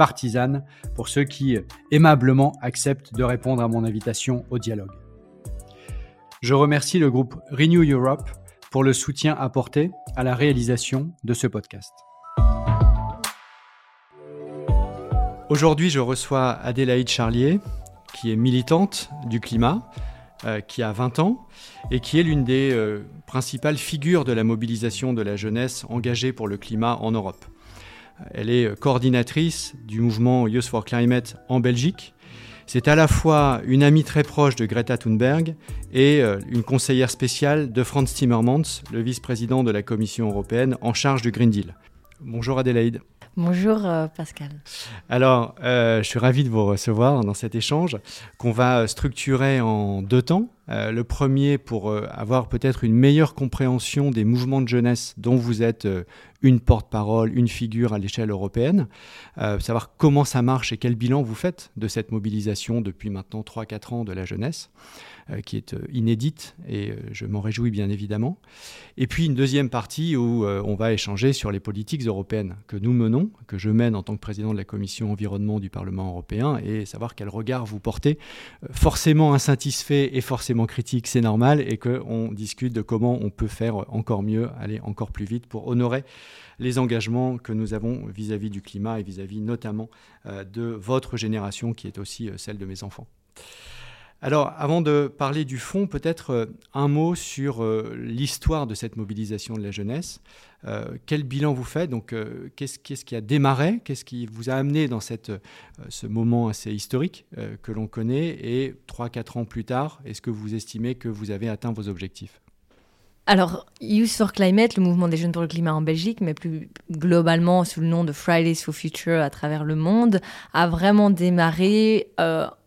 partisane pour ceux qui aimablement acceptent de répondre à mon invitation au dialogue. Je remercie le groupe Renew Europe pour le soutien apporté à la réalisation de ce podcast. Aujourd'hui, je reçois Adélaïde Charlier, qui est militante du climat, euh, qui a 20 ans et qui est l'une des euh, principales figures de la mobilisation de la jeunesse engagée pour le climat en Europe. Elle est coordinatrice du mouvement Youth for Climate en Belgique. C'est à la fois une amie très proche de Greta Thunberg et euh, une conseillère spéciale de Franz Timmermans, le vice-président de la Commission européenne en charge du Green Deal. Bonjour Adélaïde. Bonjour euh, Pascal. Alors, euh, je suis ravi de vous recevoir dans cet échange qu'on va structurer en deux temps. Euh, le premier pour avoir peut-être une meilleure compréhension des mouvements de jeunesse dont vous êtes une porte-parole, une figure à l'échelle européenne, savoir comment ça marche et quel bilan vous faites de cette mobilisation depuis maintenant 3-4 ans de la jeunesse. Euh, qui est euh, inédite et euh, je m'en réjouis bien évidemment. Et puis une deuxième partie où on va échanger sur les politiques européennes que nous menons, que je mène en tant que président de la commission environnement du Parlement européen et savoir quel regard vous portez. Forcément insatisfait et forcément critique, c'est normal et qu'on discute de comment on peut faire encore mieux, aller encore plus vite pour honorer les engagements que nous avons vis-à-vis du climat et vis-à-vis notamment de votre génération qui est aussi celle de mes enfants. Alors, avant de parler du fond, peut-être euh, un mot sur euh, l'histoire de cette mobilisation de la jeunesse. Euh, quel bilan vous faites? Donc, qu'est-ce, qui a démarré? Qu'est-ce qui vous a amené dans cette, ce moment assez historique que l'on connaît? Et 3-4 ans plus tard, est-ce que vous estimez que vous avez atteint vos objectifs? Alors, Youth for Climate, le mouvement des jeunes pour le climat en Belgique, mais plus globalement sous le nom de Fridays for Future à travers le monde, a vraiment démarré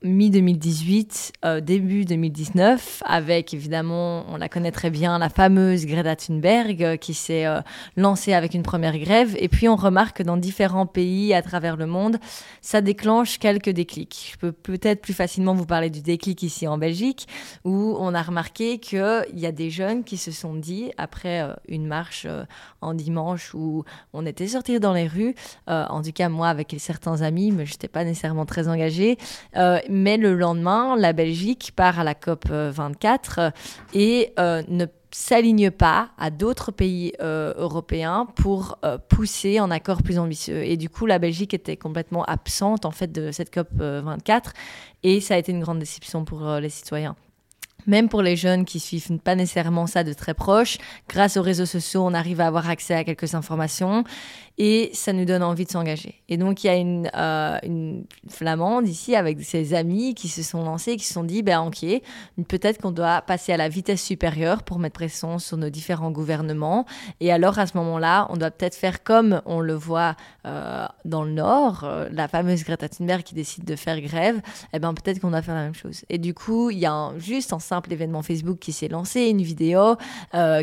mi-2018, euh, début 2019, avec évidemment, on la connaît très bien, la fameuse Greta Thunberg euh, qui s'est euh, lancée avec une première grève. Et puis on remarque que dans différents pays à travers le monde, ça déclenche quelques déclics. Je peux peut-être plus facilement vous parler du déclic ici en Belgique, où on a remarqué qu'il y a des jeunes qui se sont dit, après une marche en dimanche où on était sortis dans les rues, en tout cas moi avec certains amis, mais je n'étais pas nécessairement très engagée, mais le lendemain, la Belgique part à la COP 24 euh, et euh, ne s'aligne pas à d'autres pays euh, européens pour pousser un accord plus ambitieux. Et du coup, la Belgique était complètement absente en fait de cette COP 24 et ça a été une grande déception pour les citoyens même pour les jeunes qui suivent pas nécessairement ça de très proche, grâce aux réseaux sociaux, on arrive à avoir accès à quelques informations et ça nous donne envie de s'engager. Et donc, il y a une, euh, une flamande ici avec ses amis qui se sont lancés, qui se sont dit, ben ok, peut-être qu'on doit passer à la vitesse supérieure pour mettre pression sur nos différents gouvernements. Et alors, à ce moment-là, on doit peut-être faire comme on le voit euh, dans le Nord, euh, la fameuse Greta Thunberg qui décide de faire grève, et eh ben peut-être qu'on doit faire la même chose. Et du coup, il y a juste un simple événement Facebook qui s'est lancé, une vidéo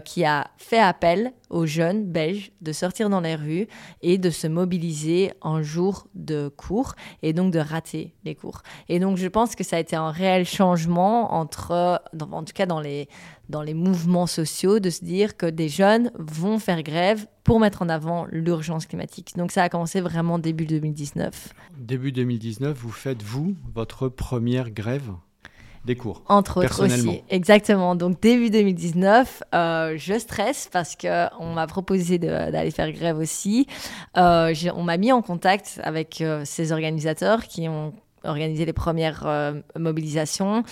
qui a fait appel aux jeunes belges de sortir dans les rues et de se mobiliser en jour de cours et donc de rater les cours. Et donc je pense que ça a été un réel changement entre, en tout cas dans les, dans les mouvements sociaux, de se dire que des jeunes vont faire grève pour mettre en avant l'urgence climatique. Donc ça a commencé vraiment début 2019. Début 2019, vous faites, vous, votre première grève? Des cours. Entre autres aussi. Exactement. Donc début 2019, euh, je stresse parce qu'on m'a proposé d'aller faire grève aussi. Euh, on m'a mis en contact avec ces organisateurs qui ont organisé les premières mobilisations.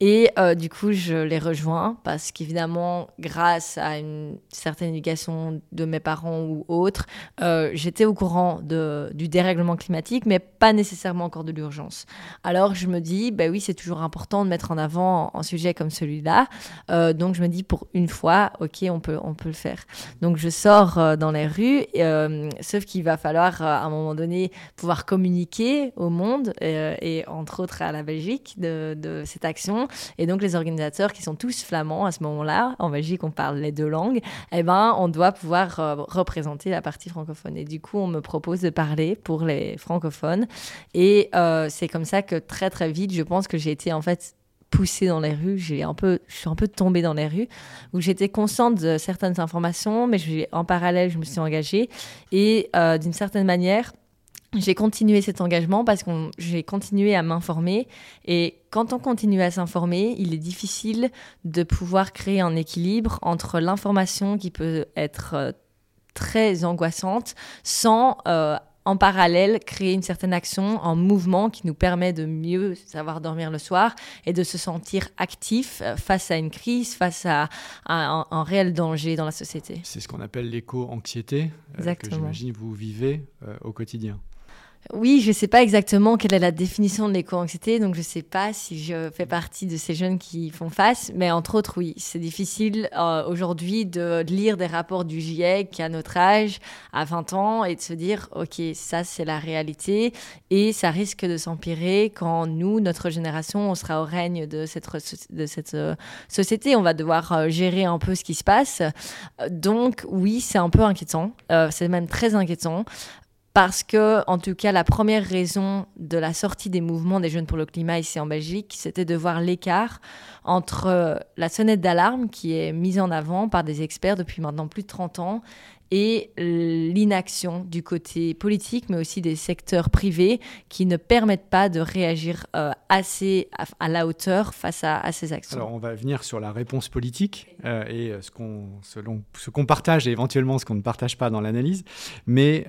Et euh, du coup, je les rejoins parce qu'évidemment, grâce à une certaine éducation de mes parents ou autres, euh, j'étais au courant du dérèglement climatique, mais pas nécessairement encore de l'urgence. Alors je me dis, bah oui, c'est toujours important de mettre en avant un sujet comme celui-là. Euh, donc je me dis, pour une fois, ok, on peut, on peut le faire. Donc je sors dans les rues, sauf qu'il va falloir à un moment donné pouvoir communiquer au monde et entre autres à la Belgique de cette action et donc, les organisateurs qui sont tous flamands à ce moment-là, en Belgique, on parle les deux langues, eh ben, on doit pouvoir euh, représenter la partie francophone. Et du coup, on me propose de parler pour les francophones. Et euh, c'est comme ça que très, très vite, je pense que j'ai été en fait poussée dans les rues, j'ai un peu, je suis un peu tombée dans les rues, où j'étais consciente de certaines informations, mais en parallèle, je me suis engagée. Et euh, d'une certaine manière, j'ai continué cet engagement parce que j'ai continué à m'informer. Et quand on continue à s'informer, il est difficile de pouvoir créer un équilibre entre l'information qui peut être euh, très angoissante sans euh, en parallèle créer une certaine action en mouvement qui nous permet de mieux savoir dormir le soir et de se sentir actif euh, face à une crise, face à, un, réel danger dans la société. C'est ce qu'on appelle l'éco-anxiété que j'imagine vous vivez au quotidien. Oui, je ne sais pas exactement quelle est la définition de l'éco-anxiété, donc je ne sais pas si je fais partie de ces jeunes qui font face, mais entre autres, oui, c'est difficile euh, aujourd'hui de, lire des rapports du GIEC à notre âge, à 20 ans, et de se dire, OK, ça c'est la réalité, et ça risque de s'empirer quand nous, notre génération, on sera au règne de cette, euh, société, on va devoir euh, gérer un peu ce qui se passe. Donc oui, c'est un peu inquiétant, c'est même très inquiétant parce que, en tout cas, la première raison de la sortie des mouvements des jeunes pour le climat ici en Belgique, c'était de voir l'écart entre la sonnette d'alarme qui est mise en avant par des experts depuis maintenant plus de 30 ans et l'inaction du côté politique, mais aussi des secteurs privés qui ne permettent pas de réagir euh, assez à, la hauteur face à, ces actions. Alors on va venir sur la réponse politique euh, et euh, ce qu'on, selon ce qu'on partage et éventuellement ce qu'on ne partage pas dans l'analyse, mais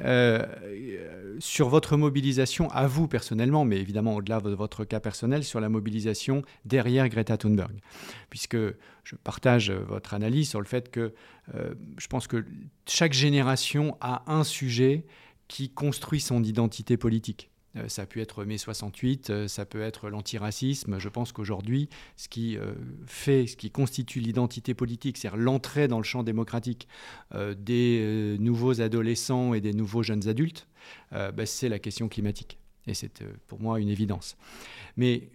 sur votre mobilisation à vous personnellement, mais évidemment au-delà de votre cas personnel, sur la mobilisation derrière Greta Thunberg, puisque je partage votre analyse sur le fait que euh, je pense que chaque génération a un sujet qui construit son identité politique. Euh, ça peut être mai 68, euh, ça peut être l'antiracisme. Je pense qu'aujourd'hui, ce qui fait, ce qui constitue l'identité politique, c'est-à-dire l'entrée dans le champ démocratique des nouveaux adolescents et des nouveaux jeunes adultes, ben, c'est la question climatique. Et c'est pour moi une évidence. Mais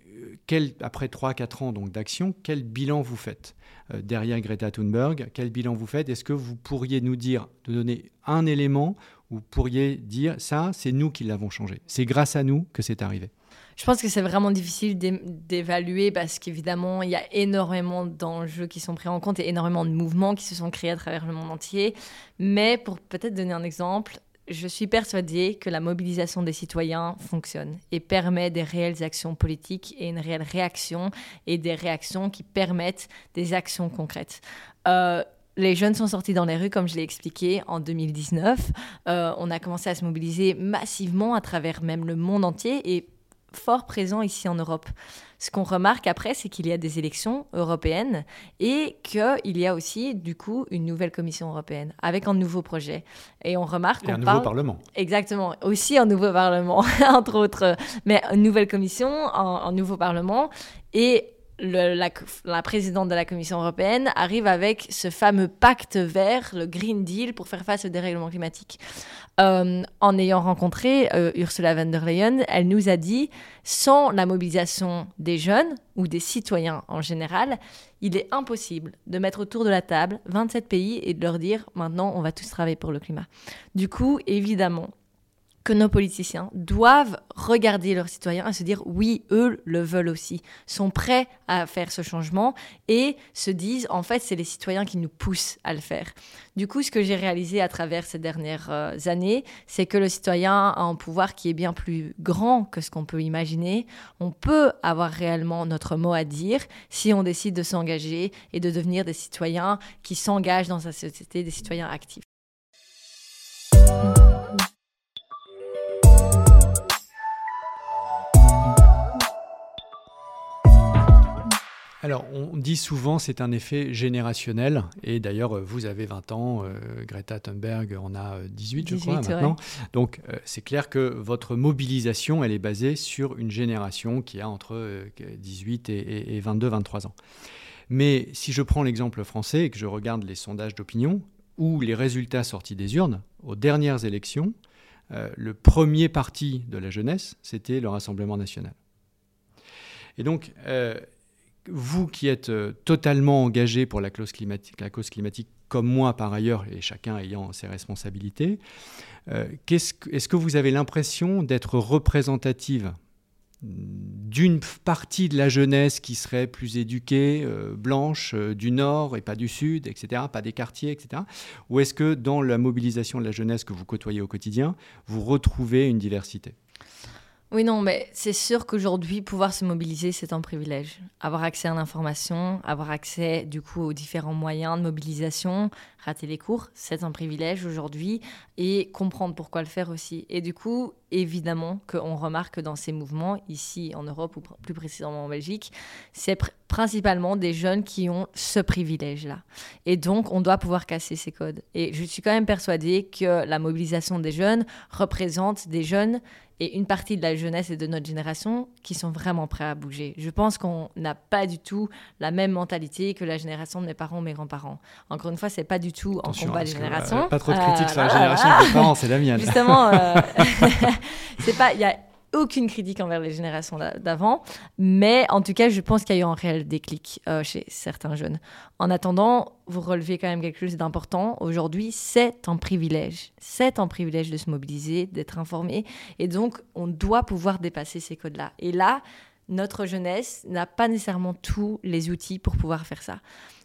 quel, après 3-4 ans d'action, quel bilan vous faites euh, derrière Greta Thunberg? Quel bilan vous faites? Est-ce que vous pourriez nous dire, de donner un élément où vous pourriez dire ça, c'est nous qui l'avons changé? C'est grâce à nous que c'est arrivé? Je pense que c'est vraiment difficile d'évaluer parce qu'évidemment, il y a énormément d'enjeux qui sont pris en compte et énormément de mouvements qui se sont créés à travers le monde entier. Mais pour peut-être donner un exemple, je suis persuadée que la mobilisation des citoyens fonctionne et permet des réelles actions politiques et une réelle réaction et des réactions qui permettent des actions concrètes. Euh, les jeunes sont sortis dans les rues, comme je l'ai expliqué, en 2019. Euh, on a commencé à se mobiliser massivement à travers même le monde entier et fort présent ici en Europe. Ce qu'on remarque après, c'est qu'il y a des élections européennes et qu'il y a aussi, du coup, une nouvelle Commission européenne avec un nouveau projet. Et on remarque un nouveau Parlement. Exactement. Aussi un nouveau Parlement, entre autres. Mais une nouvelle Commission, un nouveau Parlement. Et la, présidente de la Commission européenne arrive avec ce fameux pacte vert, le Green Deal, pour faire face au dérèglement climatique. Euh, en ayant rencontré euh, Ursula von der Leyen, elle nous a dit, sans la mobilisation des jeunes ou des citoyens en général, il est impossible de mettre autour de la table 27 pays et de leur dire, maintenant, on va tous travailler pour le climat. Du coup, évidemment, que nos politiciens doivent regarder leurs citoyens et se dire oui, eux le veulent aussi, sont prêts à faire ce changement et se disent en fait c'est les citoyens qui nous poussent à le faire. Du coup, ce que j'ai réalisé à travers ces dernières euh, années, c'est que le citoyen a un pouvoir qui est bien plus grand que ce qu'on peut imaginer. On peut avoir réellement notre mot à dire si on décide de s'engager et de devenir des citoyens qui s'engagent dans sa société, des citoyens actifs. Alors, on dit souvent c'est un effet générationnel, et d'ailleurs, vous avez 20 ans, euh, Greta Thunberg en a 18, je crois, maintenant. Donc, euh, c'est clair que votre mobilisation, elle est basée sur une génération qui a entre 18 euh, et, 22, 23 ans. Mais si je prends l'exemple français et que je regarde les sondages d'opinion, ou les résultats sortis des urnes, aux dernières élections, le premier parti de la jeunesse, c'était le Rassemblement national. Et donc, vous qui êtes euh, totalement engagé pour la cause, climatique, la cause climatique, comme moi par ailleurs, et chacun ayant ses responsabilités, euh, est-ce que vous avez l'impression d'être représentative d'une partie de la jeunesse qui serait plus éduquée, euh, blanche, du Nord et pas du Sud, etc., pas des quartiers, etc. Ou est-ce que dans la mobilisation de la jeunesse que vous côtoyez au quotidien, vous retrouvez une diversité? Oui, non, mais c'est sûr qu'aujourd'hui, pouvoir se mobiliser, c'est un privilège. Avoir accès à l'information, avoir accès du coup aux différents moyens de mobilisation, rater les cours, c'est un privilège aujourd'hui et comprendre pourquoi le faire aussi. Et du coup, évidemment qu'on remarque dans ces mouvements, ici en Europe ou plus précisément en Belgique, c'est principalement des jeunes qui ont ce privilège-là. Et donc, on doit pouvoir casser ces codes. Et je suis quand même persuadée que la mobilisation des jeunes représente des jeunes et une partie de la jeunesse et de notre génération qui sont vraiment prêts à bouger. Je pense qu'on n'a pas du tout la même mentalité que la génération de mes parents ou mes grands-parents. Encore une fois, c'est pas du tout en combat des générations. pas trop de critiques sur la euh, génération de mes parents, c'est la mienne. Justement, euh, c'est pas, il y a aucune critique envers les générations d'avant, mais en tout cas, je pense qu'il y a eu un réel déclic euh, chez certains jeunes. En attendant, vous relevez quand même quelque chose d'important. Aujourd'hui, c'est un privilège. C'est un privilège de se mobiliser, d'être informé, et donc on doit pouvoir dépasser ces codes-là. Et là, notre jeunesse n'a pas nécessairement tous les outils pour pouvoir faire ça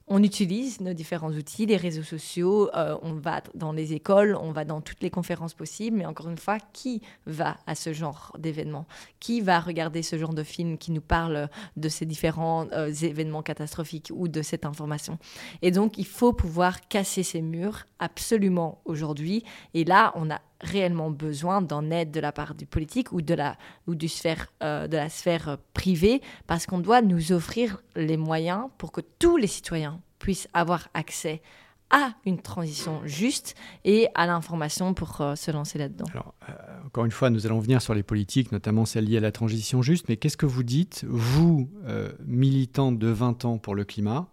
on utilise nos différents outils, les réseaux sociaux, euh, on va dans les écoles, on va dans toutes les conférences possibles, mais encore une fois, qui va à ce genre d'événements? Qui va regarder ce genre de film qui nous parle de ces différents euh, événements catastrophiques ou de cette information? Et donc, il faut pouvoir casser ces murs absolument aujourd'hui. Et là, on a réellement besoin d'en aide de la part du politique ou de la, ou du sphère, euh, de la sphère privée, parce qu'on doit nous offrir les moyens pour que tous les citoyens puissent avoir accès à une transition juste et à l'information pour euh, se lancer là-dedans. Euh, encore une fois, nous allons venir sur les politiques, notamment celles liées à la transition juste, mais qu'est-ce que vous dites, vous, militante de 20 ans pour le climat,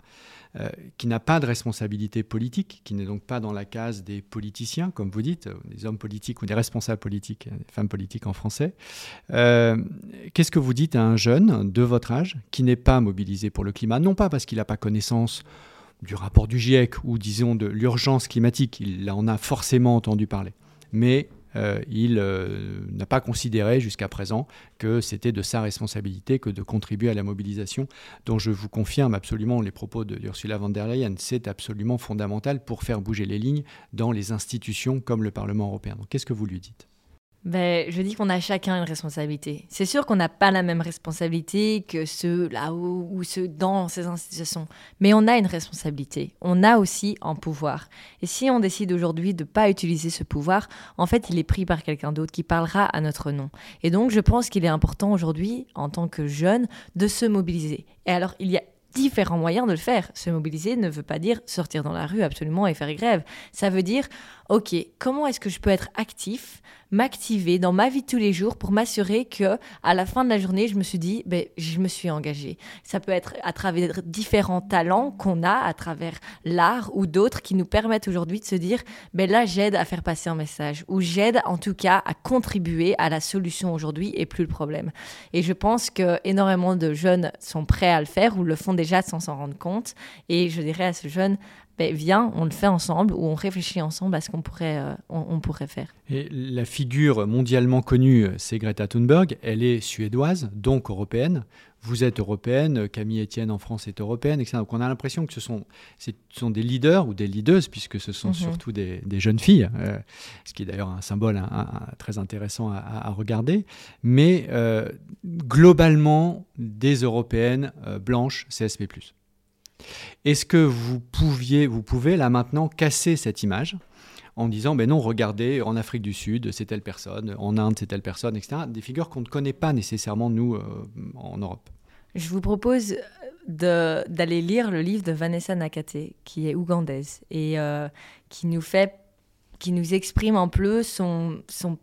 euh, qui n'a pas de responsabilité politique, qui n'est donc pas dans la case des politiciens, comme vous dites, euh, des hommes politiques ou des responsables politiques, des femmes politiques en français. Euh, qu'est-ce que vous dites à un jeune de votre âge qui n'est pas mobilisé pour le climat Non pas parce qu'il n'a pas connaissance du rapport du GIEC ou disons de l'urgence climatique, il en a forcément entendu parler, mais euh, il euh, n'a pas considéré jusqu'à présent que c'était de sa responsabilité que de contribuer à la mobilisation, dont je vous confirme absolument les propos de Ursula von der Leyen. C'est absolument fondamental pour faire bouger les lignes dans les institutions comme le Parlement européen. Qu'est-ce que vous lui dites? Ben, je dis qu'on a chacun une responsabilité. C'est sûr qu'on n'a pas la même responsabilité que ceux là-haut ou ceux dans ces institutions, mais on a une responsabilité. On a aussi un pouvoir. Et si on décide aujourd'hui de ne pas utiliser ce pouvoir, en fait, il est pris par quelqu'un d'autre qui parlera à notre nom. Et donc, je pense qu'il est important aujourd'hui, en tant que jeune, de se mobiliser. Et alors, il y a différents moyens de le faire. Se mobiliser ne veut pas dire sortir dans la rue absolument et faire grève. Ça veut dire, ok, comment est-ce que je peux être actif m'activer dans ma vie de tous les jours pour m'assurer que à la fin de la journée, je me suis dit, ben, je me suis engagée. Ça peut être à travers différents talents qu'on a, à travers l'art ou d'autres qui nous permettent aujourd'hui de se dire, ben là, j'aide à faire passer un message ou j'aide en tout cas à contribuer à la solution aujourd'hui et plus le problème. Et je pense que énormément de jeunes sont prêts à le faire ou le font déjà sans s'en rendre compte. Et je dirais à ce jeune, ben, viens, on le fait ensemble ou on réfléchit ensemble à ce qu'on pourrait, euh, on, pourrait faire. Et la figure mondialement connue, c'est Greta Thunberg. Elle est suédoise, donc européenne. Vous êtes européenne, Camille Etienne en France est européenne, etc. Donc on a l'impression que ce sont, ce sont des leaders ou des leaders, puisque ce sont mhm. surtout des, jeunes filles, euh, ce qui est d'ailleurs un symbole très intéressant à, regarder. Mais euh, globalement, des européennes blanches CSP. Est-ce que vous pouviez, vous pouvez là maintenant casser cette image en disant, ben non, regardez, en Afrique du Sud, c'est telle personne, en Inde, c'est telle personne, etc. Des figures qu'on ne connaît pas nécessairement, nous, euh, en Europe? Je vous propose d'aller lire le livre de Vanessa Nakate, qui est ougandaise, et euh, qui nous fait, qui nous exprime un peu son, son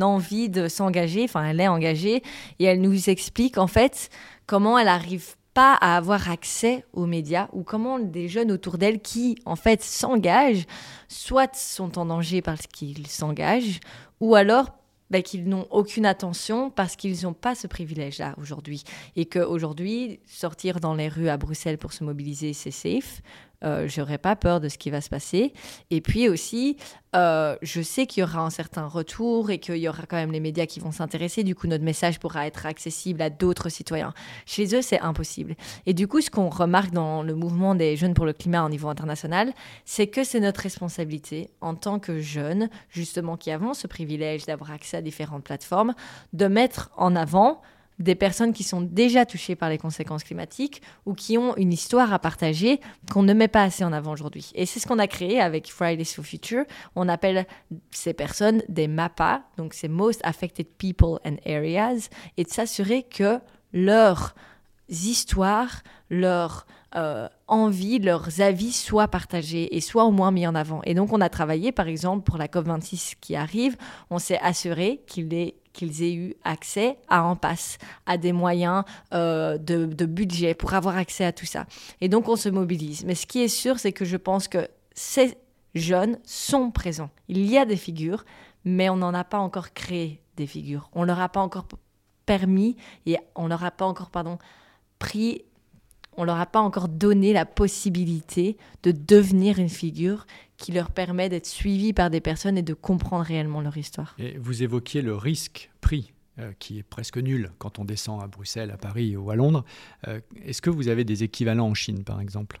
envie de s'engager, enfin elle est engagée, et elle nous explique en fait comment elle arrive pas à avoir accès aux médias ou comment des jeunes autour d'elle qui en fait s'engagent, soit sont en danger parce qu'ils s'engagent, ou alors ben, qu'ils n'ont aucune attention parce qu'ils n'ont pas ce privilège-là aujourd'hui. Et qu'aujourd'hui, sortir dans les rues à Bruxelles pour se mobiliser, c'est safe. Euh, j'aurais pas peur de ce qui va se passer. Et puis aussi, euh, je sais qu'il y aura un certain retour et qu'il y aura quand même les médias qui vont s'intéresser. Du coup, notre message pourra être accessible à d'autres citoyens. Chez eux, c'est impossible. Et du coup, ce qu'on remarque dans le mouvement des jeunes pour le climat au niveau international, c'est que c'est notre responsabilité en tant que jeunes, justement, qui avons ce privilège d'avoir accès à différentes plateformes, de mettre en avant des personnes qui sont déjà touchées par les conséquences climatiques ou qui ont une histoire à partager qu'on ne met pas assez en avant aujourd'hui. Et c'est ce qu'on a créé avec Fridays for Future. On appelle ces personnes des MAPA, donc c'est Most Affected People and Areas, et de s'assurer que leurs histoires, leurs euh, envies, leurs avis soient partagés et soient au moins mis en avant. Et donc on a travaillé, par exemple, pour la COP26 qui arrive, on s'est assuré qu'il est qu'ils aient eu accès à un pass, à des moyens euh, de, budget pour avoir accès à tout ça. Et donc on se mobilise. Mais ce qui est sûr, c'est que je pense que ces jeunes sont présents. Il y a des figures, mais on n'en a pas encore créé des figures. On leur a pas encore permis et on leur a pas encore pardon pris on leur a pas encore donné la possibilité de devenir une figure qui leur permet d'être suivis par des personnes et de comprendre réellement leur histoire. Et vous évoquiez le risque pris euh, qui est presque nul quand on descend à Bruxelles, à Paris ou à Londres. Euh, est-ce que vous avez des équivalents en Chine, par exemple?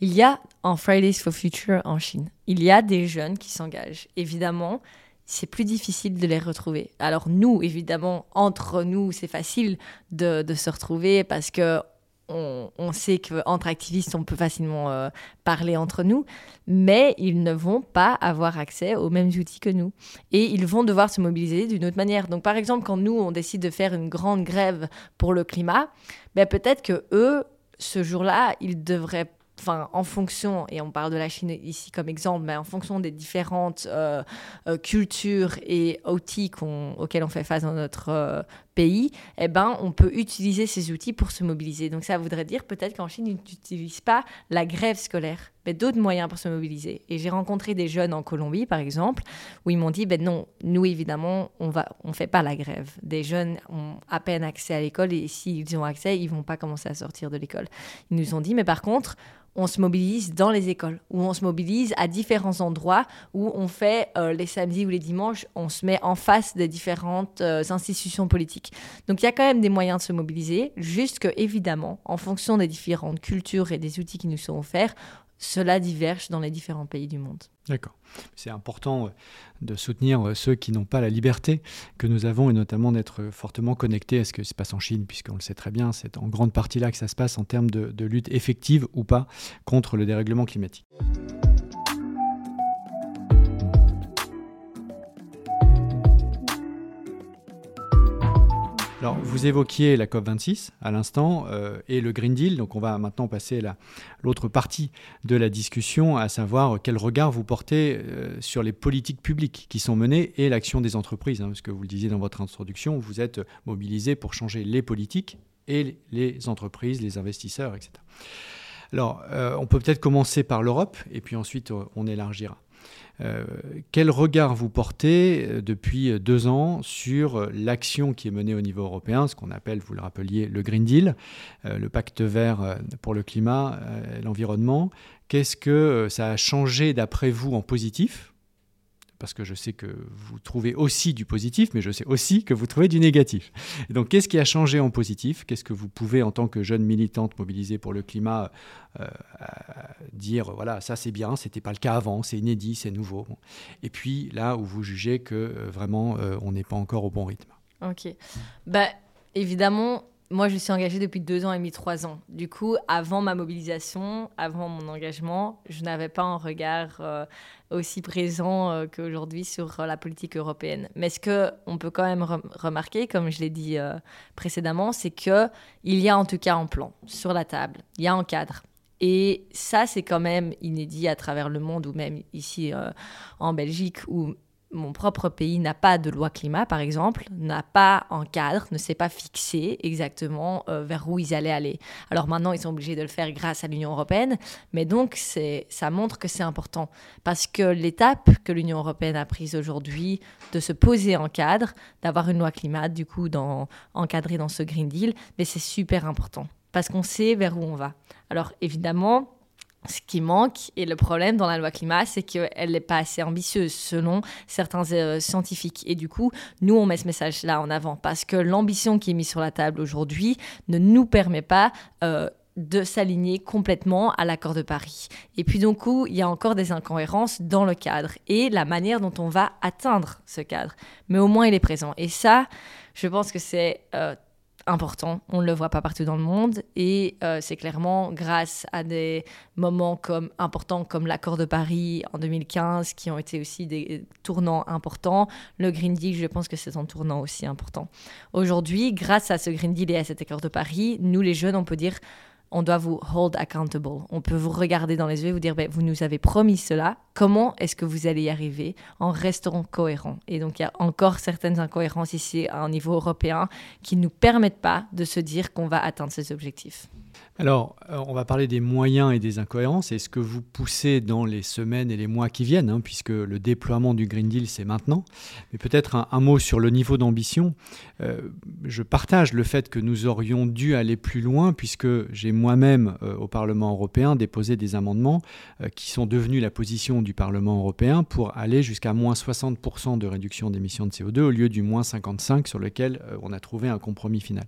Il y a en Fridays for Future en Chine, il y a des jeunes qui s'engagent. Évidemment, c'est plus difficile de les retrouver. Alors nous, évidemment, entre nous, c'est facile de, de, se retrouver parce que on, sait qu'entre activistes, on peut facilement euh, parler entre nous, mais ils ne vont pas avoir accès aux mêmes outils que nous. Et ils vont devoir se mobiliser d'une autre manière. Donc, par exemple, quand nous, on décide de faire une grande grève pour le climat, ben, peut-être que eux, ce jour-là, ils devraient enfin, en fonction, et on parle de la Chine ici comme exemple, mais en fonction des différentes euh, euh, cultures et outils auxquels on fait face dans notre pays, eh ben, on peut utiliser ces outils pour se mobiliser. Donc ça voudrait dire peut-être qu'en Chine, ils n'utilisent pas la grève scolaire, mais d'autres moyens pour se mobiliser. Et j'ai rencontré des jeunes en Colombie, par exemple, où ils m'ont dit, ben non, nous, évidemment, on ne on fait pas la grève. Des jeunes ont à peine accès à l'école, et s'ils ont accès, ils vont pas commencer à sortir de l'école. Ils nous ont dit, mais par contre, on se mobilise dans les écoles, où on se mobilise à différents endroits, où on fait euh, les samedis ou les dimanches, on se met en face des différentes euh, institutions politiques. Donc il y a quand même des moyens de se mobiliser, juste que évidemment, en fonction des différentes cultures et des outils qui nous sont offerts, cela diverge dans les différents pays du monde. D'accord. C'est important euh, de soutenir euh, ceux qui n'ont pas la liberté que nous avons et notamment d'être fortement connectés à ce qui se passe en Chine, puisqu'on le sait très bien, c'est en grande partie là que ça se passe en termes de lutte effective ou pas contre le dérèglement climatique. Alors, vous évoquiez la COP26 à l'instant euh, et le Green Deal. Donc, on va maintenant passer à l'autre partie de la discussion, à savoir quel regard vous portez euh, sur les politiques publiques qui sont menées et l'action des entreprises. Hein, parce que vous le disiez dans votre introduction, vous êtes mobilisé pour changer les politiques et les entreprises, les investisseurs, etc. Alors, euh, on peut peut-être commencer par l'Europe et puis ensuite on élargira. Euh, quel regard vous portez euh, depuis deux ans sur l'action qui est menée au niveau européen, ce qu'on appelle, vous le rappeliez, le Green Deal, euh, le pacte vert pour le climat et l'environnement? Qu'est-ce que ça a changé d'après vous en positif? Parce que je sais que vous trouvez aussi du positif, mais je sais aussi que vous trouvez du négatif. donc, qu'est-ce qui a changé en positif? Qu'est-ce que vous pouvez, en tant que jeune militante mobilisée pour le climat, euh, dire voilà, ça c'est bien, c'était pas le cas avant, c'est inédit, c'est nouveau. Et puis là où vous jugez que euh, vraiment euh, on n'est pas encore au bon rythme. Ok. Bah, évidemment, moi, je suis engagée depuis deux ans et demi, trois ans. Du coup, avant ma mobilisation, avant mon engagement, je n'avais pas un regard euh, aussi présent euh, qu'aujourd'hui sur euh, la politique européenne. Mais ce qu'on peut quand même remarquer, comme je l'ai dit précédemment, c'est qu'il y a en tout cas un plan sur la table, il y a un cadre. Et ça, c'est quand même inédit à travers le monde, ou même ici en Belgique, où mon propre pays n'a pas de loi climat, par exemple, n'a pas un cadre, ne s'est pas fixé exactement euh, vers où ils allaient aller. Alors maintenant, ils sont obligés de le faire grâce à l'Union européenne, mais donc ça montre que c'est important parce que l'étape que l'Union européenne a prise aujourd'hui de se poser en cadre, d'avoir une loi climat, du coup, dans, encadrée dans ce Green Deal, mais c'est super important parce qu'on sait vers où on va. Alors évidemment, ce qui manque et le problème dans la loi climat, c'est qu'elle n'est pas assez ambitieuse selon certains euh, scientifiques. Et du coup, nous, on met ce message-là en avant parce que l'ambition qui est mise sur la table aujourd'hui ne nous permet pas euh, de s'aligner complètement à l'accord de Paris. Et puis, donc, coup, il y a encore des incohérences dans le cadre et la manière dont on va atteindre ce cadre. Mais au moins, il est présent. Et ça, je pense que c'est euh, important. On ne le voit pas partout dans le monde et euh, c'est clairement grâce à des moments comme, importants comme l'accord de Paris en 2015 qui ont été aussi des tournants importants. Le Green Deal, je pense que c'est un tournant aussi important. Aujourd'hui, grâce à ce Green Deal et à cet accord de Paris, nous les jeunes, on peut dire on doit vous hold accountable. On peut vous regarder dans les yeux et vous dire, ben, vous nous avez promis cela, comment est-ce que vous allez y arriver en restant cohérent? Et donc, il y a encore certaines incohérences ici à un niveau européen qui ne nous permettent pas de se dire qu'on va atteindre ces objectifs. Alors, euh, on va parler des moyens et des incohérences. Et ce que vous poussez dans les semaines et les mois qui viennent, hein, puisque le déploiement du Green Deal, c'est maintenant. Mais peut-être un, mot sur le niveau d'ambition. Euh, je partage le fait que nous aurions dû aller plus loin, puisque j'ai moi-même, euh, au Parlement européen, déposé des amendements qui sont devenus la position du Parlement européen pour aller jusqu'à moins 60% de réduction d'émissions de CO2 au lieu du moins 55% sur lequel on a trouvé un compromis final.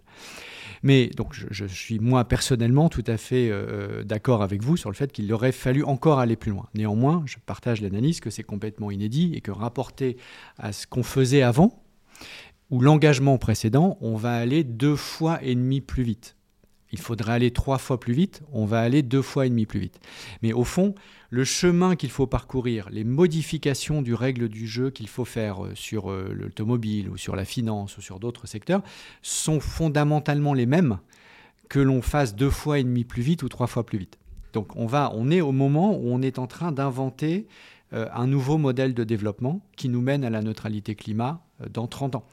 Mais donc, je, suis moi personnellement tout à fait euh, euh, d'accord avec vous sur le fait qu'il aurait fallu encore aller plus loin. Néanmoins, je partage l'analyse que c'est complètement inédit et que rapporté à ce qu'on faisait avant, ou l'engagement précédent, on va aller deux fois et demi plus vite il faudrait aller trois fois plus vite, on va aller deux fois et demi plus vite. Mais au fond, le chemin qu'il faut parcourir, les modifications du règle du jeu qu'il faut faire euh, sur euh, l'automobile ou sur la finance ou sur d'autres secteurs sont fondamentalement les mêmes que l'on fasse deux fois et demi plus vite ou trois fois plus vite. Donc on va, on est au moment où on est en train d'inventer euh, un nouveau modèle de développement qui nous mène à la neutralité climat dans 30 ans.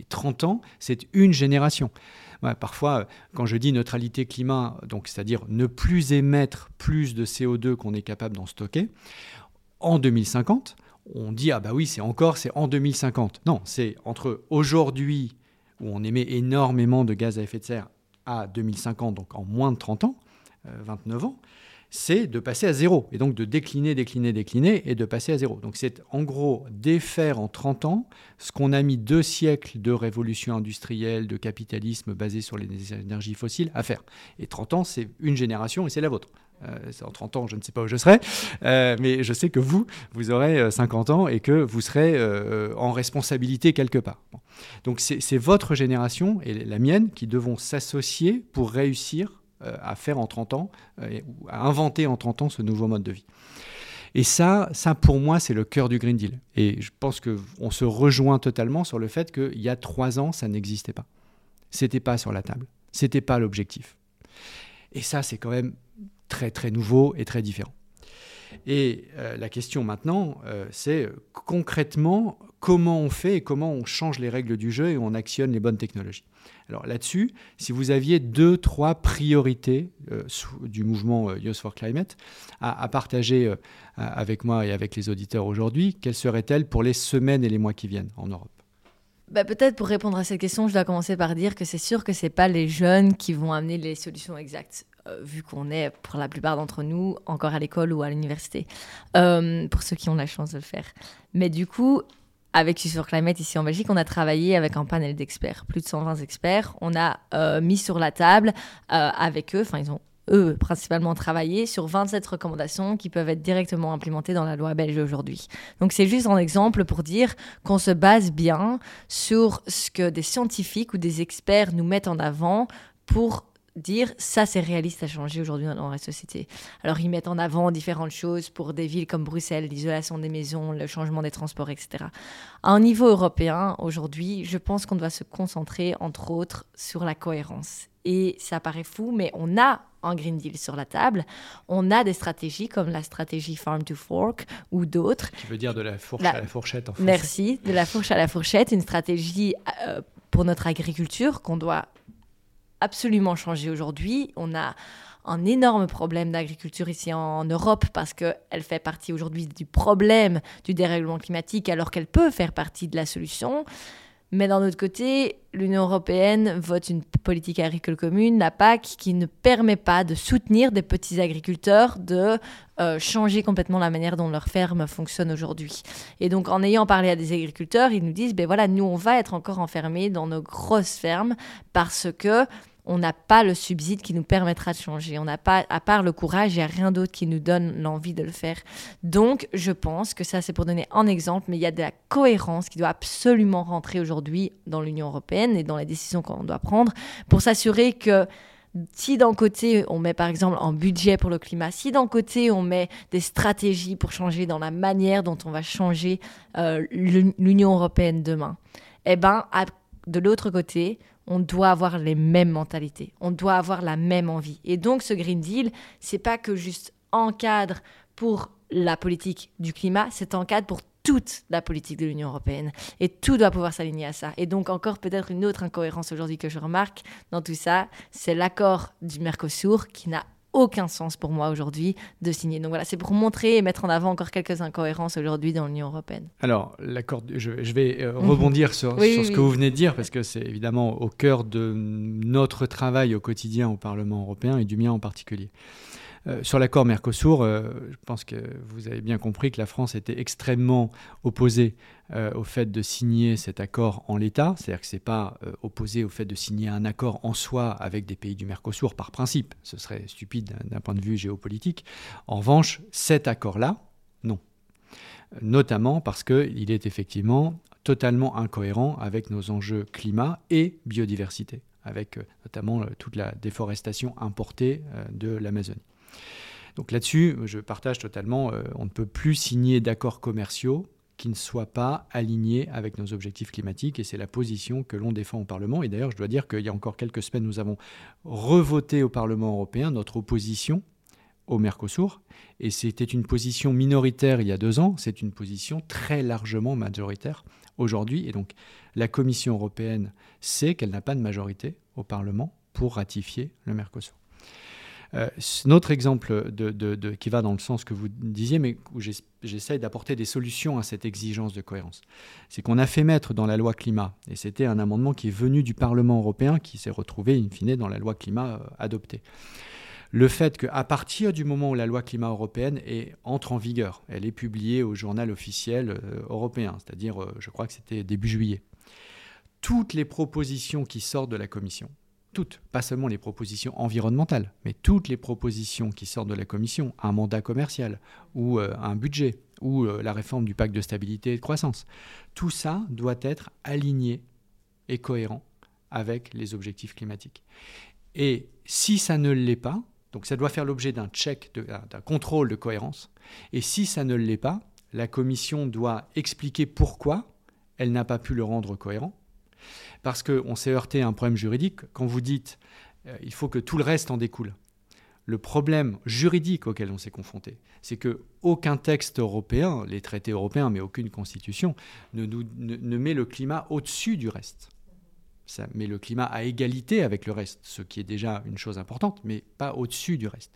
Et 30 ans, c'est une génération parfois, quand je dis neutralité climat, donc c'est-à-dire ne plus émettre plus de CO2 qu'on est capable d'en stocker, en 2050, on dit ah bah oui, c'est encore, c'est en 2050. Non, c'est entre aujourd'hui où on émet énormément de gaz à effet de serre à 2050, donc en moins de 30 ans, 29 euh, ans, c'est de passer à zéro, et donc de décliner, décliner, décliner, et de passer à zéro. Donc c'est en gros défaire en 30 ans ce qu'on a mis deux siècles de révolution industrielle, de capitalisme basé sur les énergies fossiles à faire. Et 30 ans, c'est une génération, et c'est la vôtre. Euh, en 30 ans, je ne sais pas où je serai, euh, mais je sais que vous, vous aurez 50 euh, ans et que vous serez en responsabilité quelque part. Donc c'est votre génération et la mienne qui devons s'associer pour réussir à faire en 30 ans, euh, à inventer en 30 ans ce nouveau mode de vie. Et ça, ça pour moi, c'est le cœur du Green Deal. Et je pense qu'on se rejoint totalement sur le fait qu'il y a trois ans, ça n'existait pas. C'était pas sur la table. C'était pas l'objectif. Et ça, c'est quand même très très nouveau et très différent. Et euh, la question maintenant, c'est concrètement comment on fait et comment on change les règles du jeu et on actionne les bonnes technologies. Alors là-dessus, si vous aviez deux, trois priorités euh, du mouvement euh, Youth for Climate à, partager euh, avec moi et avec les auditeurs aujourd'hui, quelles seraient-elles pour les semaines et les mois qui viennent en Europe? Bah, Peut-être pour répondre à cette question, je dois commencer par dire que c'est sûr que ce n'est pas les jeunes qui vont amener les solutions exactes. vu qu'on est, pour la plupart d'entre nous, encore à l'école ou à l'université, pour ceux qui ont la chance de le faire. Mais du coup, avec Sur Climate ici en Belgique, on a travaillé avec un panel d'experts, plus de 120 experts. On a euh, mis sur la table euh, avec eux, enfin ils ont eux principalement travaillé sur 27 recommandations qui peuvent être directement implémentées dans la loi belge aujourd'hui. Donc c'est juste un exemple pour dire qu'on se base bien sur ce que des scientifiques ou des experts nous mettent en avant pour dire ça c'est réaliste à changer aujourd'hui dans la société. Alors ils mettent en avant différentes choses pour des villes comme Bruxelles, l'isolation des maisons, le changement des transports, etc. À un niveau européen, aujourd'hui, je pense qu'on doit se concentrer entre autres sur la cohérence. Et ça paraît fou, mais on a un Green Deal sur la table. On a des stratégies comme la stratégie Farm to Fork ou d'autres. Qui veut dire de la fourche à la fourchette en français. Merci, de la fourche à la fourchette, une stratégie euh, pour notre agriculture qu'on doit absolument changé aujourd'hui. On a un énorme problème d'agriculture ici en Europe parce qu'elle fait partie aujourd'hui du problème du dérèglement climatique alors qu'elle peut faire partie de la solution. Mais d'un autre côté, l'Union européenne vote une politique agricole commune, la PAC, qui ne permet pas de soutenir des petits agriculteurs, de euh, changer complètement la manière dont leur ferme fonctionne aujourd'hui. Et donc, en ayant parlé à des agriculteurs, ils nous disent, ben voilà, nous, on va être encore enfermés dans nos grosses fermes parce que on n'a pas le subside qui nous permettra de changer. On n'a pas, à part le courage, il n'y a rien d'autre qui nous donne l'envie de le faire. Donc, je pense que ça, c'est pour donner un exemple, mais il y a de la cohérence qui doit absolument rentrer aujourd'hui dans l'Union européenne et dans les décisions qu'on doit prendre pour s'assurer que si d'un côté on met par exemple un budget pour le climat, si d'un côté on met des stratégies pour changer dans la manière dont on va changer euh, l'Union européenne demain, eh ben de l'autre côté, on doit avoir les mêmes mentalités, on doit avoir la même envie. Et donc ce Green Deal, c'est pas que juste un cadre pour la politique du climat, c'est un cadre pour toute la politique de l'Union européenne. Et tout doit pouvoir s'aligner à ça. Et donc encore peut-être une autre incohérence aujourd'hui que je remarque dans tout ça, c'est l'accord du Mercosur qui n'a aucun sens pour moi aujourd'hui de signer. Donc voilà, c'est pour montrer et mettre en avant encore quelques incohérences aujourd'hui dans l'Union européenne. Alors, l'accord, je, vais euh, mhm. rebondir sur, ce que vous venez de dire, parce que c'est évidemment au cœur de notre travail au quotidien au Parlement européen et du mien en particulier. Euh, sur l'accord Mercosur, euh, je pense que vous avez bien compris que la France était extrêmement opposée euh, au fait de signer cet accord en l'état, c'est-à-dire que ce n'est pas opposé au fait de signer un accord en soi avec des pays du Mercosur par principe, ce serait stupide d'un point de vue géopolitique. En revanche, cet accord-là, non. Notamment parce qu'il est effectivement totalement incohérent avec nos enjeux climat et biodiversité avec notamment toute la déforestation importée de l'Amazonie. Donc là-dessus, je partage totalement, euh, on ne peut plus signer d'accords commerciaux qui ne soient pas alignés avec nos objectifs climatiques, et c'est la position que l'on défend au Parlement. Et d'ailleurs, je dois dire qu'il y a encore quelques semaines, nous avons revoté au Parlement européen notre opposition au Mercosur, et c'était une position minoritaire il y a deux ans, c'est une position très largement majoritaire aujourd'hui, et donc la Commission européenne sait qu'elle n'a pas de majorité au Parlement pour ratifier le Mercosur. Euh, autre exemple qui va dans le sens que vous disiez, mais où j'essaie d'apporter des solutions à cette exigence de cohérence, c'est qu'on a fait mettre dans la loi climat, et c'était un amendement qui est venu du Parlement européen, qui s'est retrouvé in fine dans la loi climat euh, adoptée. Le fait qu'à partir du moment où la loi climat européenne entre en vigueur, elle est publiée au journal officiel euh, européen, c'est-à-dire, je crois que c'était début juillet, toutes les propositions qui sortent de la Commission, toutes, pas seulement les propositions environnementales, mais toutes les propositions qui sortent de la Commission, un mandat commercial ou euh, un budget ou euh, la réforme du pacte de stabilité et de croissance, tout ça doit être aligné et cohérent avec les objectifs climatiques. Et si ça ne l'est pas, donc ça doit faire l'objet d'un check, d'un contrôle de cohérence, et si ça ne l'est pas, la Commission doit expliquer pourquoi elle n'a pas pu le rendre cohérent, parce qu'on s'est heurté à un problème juridique. Quand vous dites euh, il faut que tout le reste en découle, le problème juridique auquel on s'est confronté, c'est que aucun texte européen, les traités européens, mais aucune constitution, ne, met le climat au-dessus du reste ça met le climat à égalité avec le reste, ce qui est déjà une chose importante, mais pas au-dessus du reste.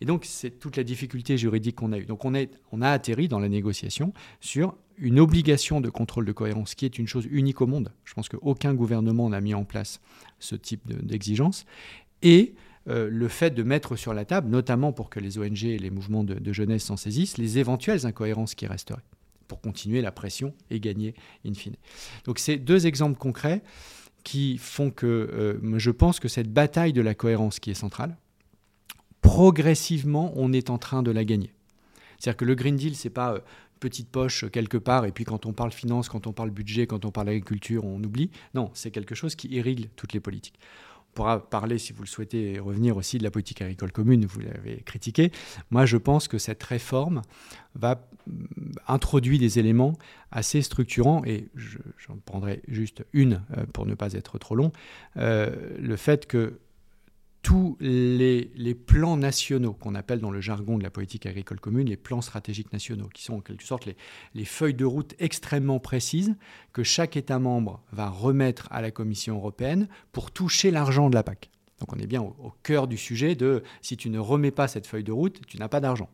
Et donc, c'est toute la difficulté juridique qu'on a eue. Donc, on a atterri dans la négociation sur une obligation de contrôle de cohérence, qui est une chose unique au monde. Je pense qu'aucun gouvernement n'a mis en place ce type d'exigence. et le fait de mettre sur la table, notamment pour que les ONG et les mouvements de, jeunesse s'en saisissent, les éventuelles incohérences qui resteraient pour continuer la pression et gagner in fine. Donc c'est deux exemples concrets qui font que je pense que cette bataille de la cohérence qui est centrale, progressivement, on est en train de la gagner. C'est-à-dire que le Green Deal, c'est pas petite poche quelque part, et puis quand on parle finance, quand on parle budget, quand on parle agriculture, on oublie. Non, c'est quelque chose qui irrigue toutes les politiques. On pourra parler, si vous le souhaitez, revenir aussi de la politique agricole commune, vous l'avez critiqué. Moi, je pense que cette réforme va introduire des éléments assez structurants, et j'en prendrai juste une euh, pour ne pas être trop long. Euh, le fait que tous les, plans nationaux qu'on appelle dans le jargon de la politique agricole commune les plans stratégiques nationaux, qui sont en quelque sorte les, feuilles de route extrêmement précises que chaque État membre va remettre à la Commission européenne pour toucher l'argent de la PAC. Donc on est bien au, cœur du sujet de si tu ne remets pas cette feuille de route, tu n'as pas d'argent.